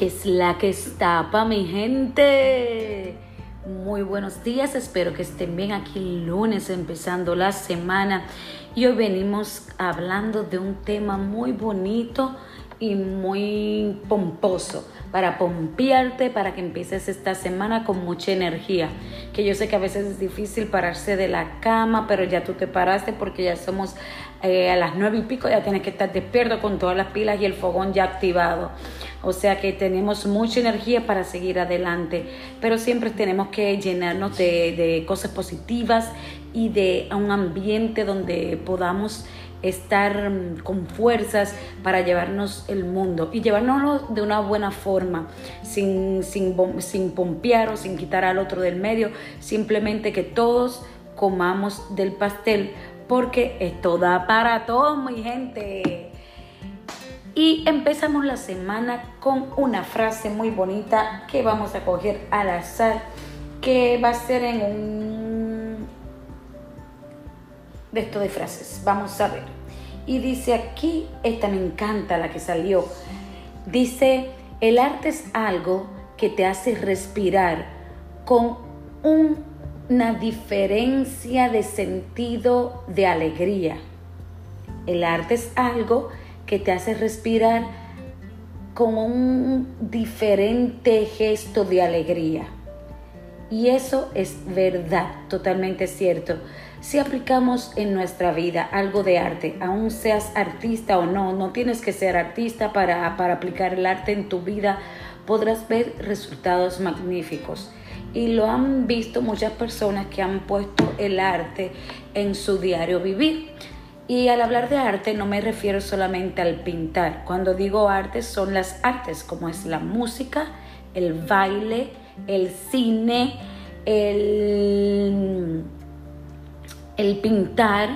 que es la que está para mi gente. Muy buenos días, espero que estén bien aquí el lunes empezando la semana. Y hoy venimos hablando de un tema muy bonito y muy pomposo para pompearte, para que empieces esta semana con mucha energía. Que yo sé que a veces es difícil pararse de la cama, pero ya tú te paraste porque ya somos eh, a las nueve y pico, ya tienes que estar despierto con todas las pilas y el fogón ya activado. O sea que tenemos mucha energía para seguir adelante, pero siempre tenemos que llenarnos de, de cosas positivas y de un ambiente donde podamos estar mm, con fuerzas para llevarnos el mundo y llevárnoslo de una buena forma, sin, sin, sin pompear o sin quitar al otro del medio, simplemente que todos comamos del pastel porque esto da para todos, mi gente. Y empezamos la semana con una frase muy bonita que vamos a coger al azar, que va a ser en un de esto de frases. Vamos a ver. Y dice aquí, esta me encanta la que salió. Dice, el arte es algo que te hace respirar con una diferencia de sentido de alegría. El arte es algo que te hace respirar con un diferente gesto de alegría. Y eso es verdad, totalmente cierto. Si aplicamos en nuestra vida algo de arte, aún seas artista o no, no tienes que ser artista para, para aplicar el arte en tu vida, podrás ver resultados magníficos. Y lo han visto muchas personas que han puesto el arte en su diario vivir. Y al hablar de arte no me refiero solamente al pintar. Cuando digo arte son las artes como es la música, el baile, el cine, el, el pintar.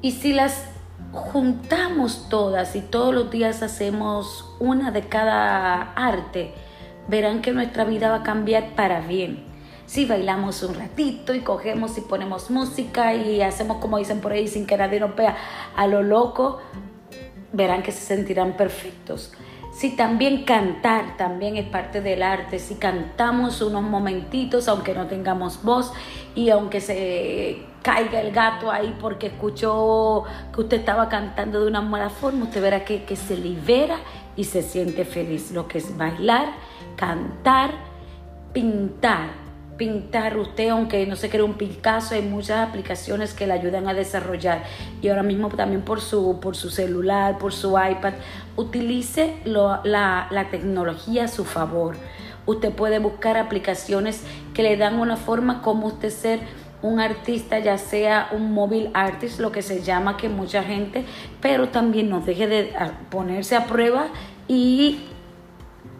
Y si las juntamos todas y todos los días hacemos una de cada arte, verán que nuestra vida va a cambiar para bien. Si bailamos un ratito y cogemos y ponemos música y hacemos como dicen por ahí sin que nadie nos vea a lo loco, verán que se sentirán perfectos. Si también cantar también es parte del arte, si cantamos unos momentitos, aunque no tengamos voz y aunque se caiga el gato ahí porque escuchó que usted estaba cantando de una mala forma, usted verá que, que se libera y se siente feliz. Lo que es bailar, cantar, pintar pintar usted, aunque no se cree un Picasso, hay muchas aplicaciones que le ayudan a desarrollar. Y ahora mismo también por su, por su celular, por su iPad, utilice la, la tecnología a su favor. Usted puede buscar aplicaciones que le dan una forma como usted ser un artista, ya sea un móvil artist, lo que se llama que mucha gente, pero también no deje de ponerse a prueba y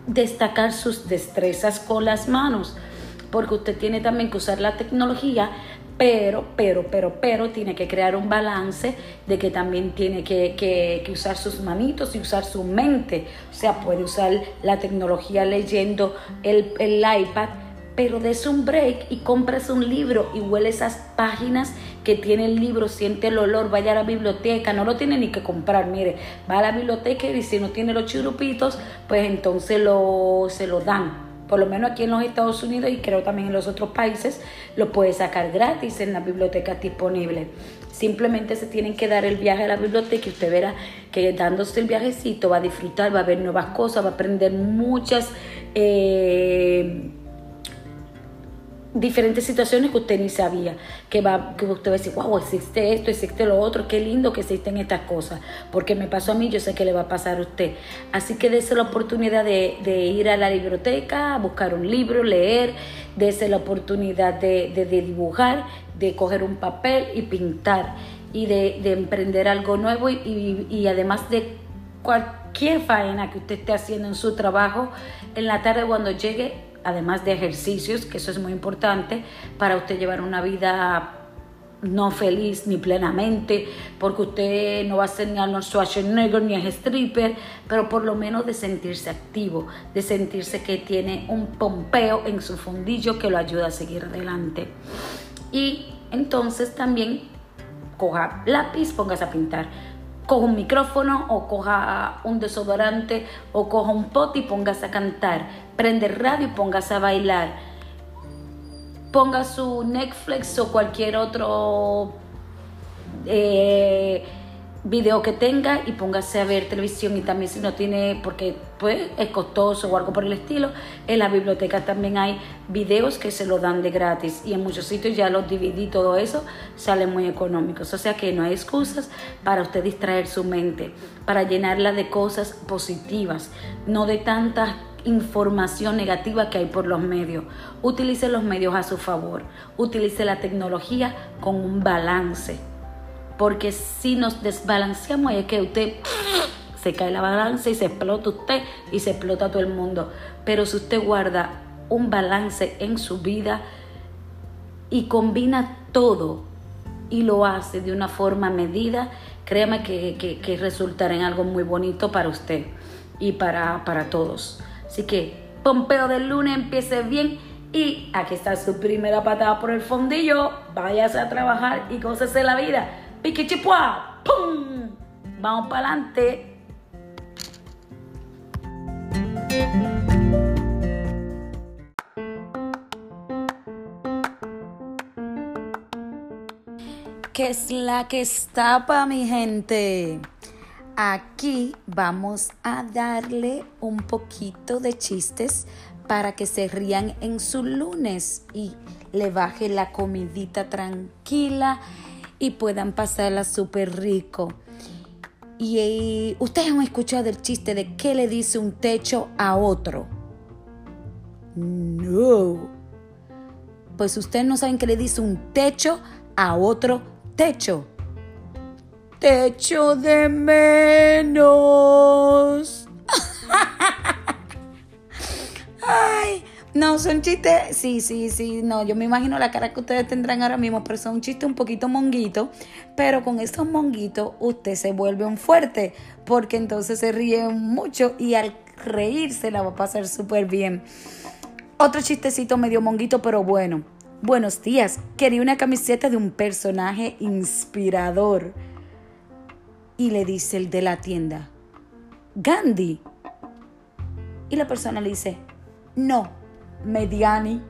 destacar sus destrezas con las manos porque usted tiene también que usar la tecnología, pero, pero, pero, pero tiene que crear un balance de que también tiene que, usar sus manitos y usar su mente. O sea, puede usar la tecnología leyendo el, el iPad, pero des un break y compres un libro y huele esas páginas que tiene el libro, siente el olor, vaya a la biblioteca, no lo tiene ni que comprar, mire, va a la biblioteca y si no tiene los churupitos, pues entonces lo, se lo dan por lo menos aquí en los Estados Unidos y creo también en los otros países, lo puede sacar gratis en la biblioteca disponible. Simplemente se tienen que dar el viaje a la biblioteca y usted verá que dándose el viajecito va a disfrutar, va a ver nuevas cosas, va a aprender muchas eh, diferentes situaciones que usted ni sabía, que, va, que usted va a decir, wow, existe esto, existe lo otro, qué lindo que existen estas cosas, porque me pasó a mí, yo sé que le va a pasar a usted. Así que dése la oportunidad de, ir a la biblioteca, a buscar un libro, leer, dése la oportunidad de, dibujar, de coger un papel y pintar, y de, emprender algo nuevo y, y además de cualquier faena que usted esté haciendo en su trabajo, en la tarde cuando llegue, además de ejercicios, que eso es muy importante para usted llevar una vida no feliz ni plenamente, porque usted no va a ser ni Arnold Schwarzenegger ni es stripper, pero por lo menos de sentirse activo, de sentirse que tiene un pompeo en su fundillo que lo ayuda a seguir adelante. Y entonces también coja lápiz, póngase a pintar coja un micrófono o coja un desodorante o coja un pote y póngase a cantar. Prende radio y póngase a bailar. Ponga su Netflix o cualquier otro eh, video que tenga y póngase a ver televisión. Y también si no tiene, porque pues es costoso o algo por el estilo, en la biblioteca también hay videos que se lo dan de gratis. Y en muchos sitios ya los dividí, todo eso sale muy económicos, o sea que no hay excusas para usted distraer su mente, para llenarla de cosas positivas, no de tanta información negativa que hay por los medios. Utilice los medios a su favor, utilice la tecnología con un balance porque si nos desbalanceamos es que usted se cae la balanza y se explota usted y se explota todo el mundo. Pero si usted guarda un balance en su vida y combina todo y lo hace de una forma medida, créame que, que, resultará en algo muy bonito para usted y para, para todos. Así que Pompeo del lunes empiece bien y aquí está su primera patada por el fondillo. Váyase a trabajar y gócese la vida Piquichipua, ¡pum! Vamos para adelante. ¿Qué es la que está para mi gente? Aquí vamos a darle un poquito de chistes para que se rían en su lunes y le baje la comidita tranquila y puedan pasarla súper rico. Y eh, ustedes han escuchado el chiste de qué le dice un techo a otro. No. Pues ustedes no saben qué le dice un techo a otro techo. Techo de menos. Ay, no, son chistes, sí, sí, sí, no, yo me imagino la cara que ustedes tendrán ahora mismo, pero son chistes un poquito monguitos, pero con estos monguitos usted se vuelve un fuerte, porque entonces se ríe mucho y al reírse la va a pasar súper bien. Otro chistecito medio monguito, pero bueno. Buenos días, quería una camiseta de un personaje inspirador. Y le dice el de la tienda, Gandhi. Y la persona le dice, no, Mediani.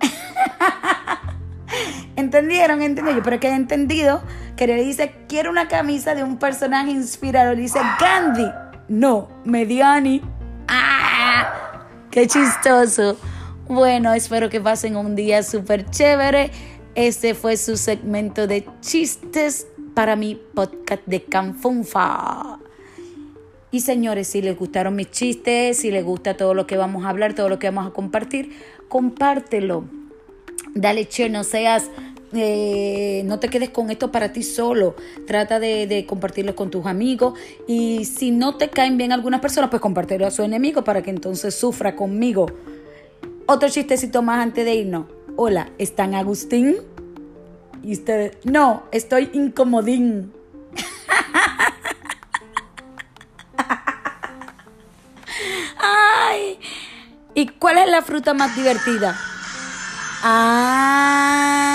¿Entendieron? ¿Entendieron? Pero que he entendido que le dice, quiero una camisa de un personaje inspirador. Le dice, Gandhi. No, Mediani. ¡Ah! ¡Qué chistoso! Bueno, espero que pasen un día súper chévere. Este fue su segmento de chistes para mi podcast de Canfunfa. Y señores, si les gustaron mis chistes, si les gusta todo lo que vamos a hablar, todo lo que vamos a compartir, compártelo. Dale che, no seas, eh, no te quedes con esto para ti solo. Trata de, de, compartirlo con tus amigos. Y si no te caen bien algunas personas, pues compártelo a su enemigo para que entonces sufra conmigo. Otro chistecito más antes de irnos. Hola, ¿están Agustín? Y ustedes, no, estoy incomodín. ¿Y cuál es la fruta más divertida? Ah,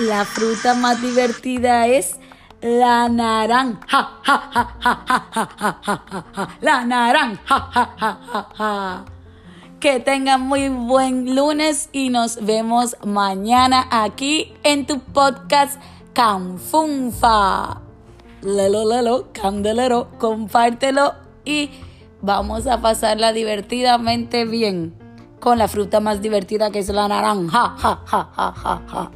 la fruta más divertida es la naranja. La naranja. Que tengan muy buen lunes y nos vemos mañana aquí en tu podcast Canfunfa. Lelo, lelo, candelero, compártelo y Vamos a pasarla divertidamente bien con la fruta más divertida que es la naranja. Ja, ja.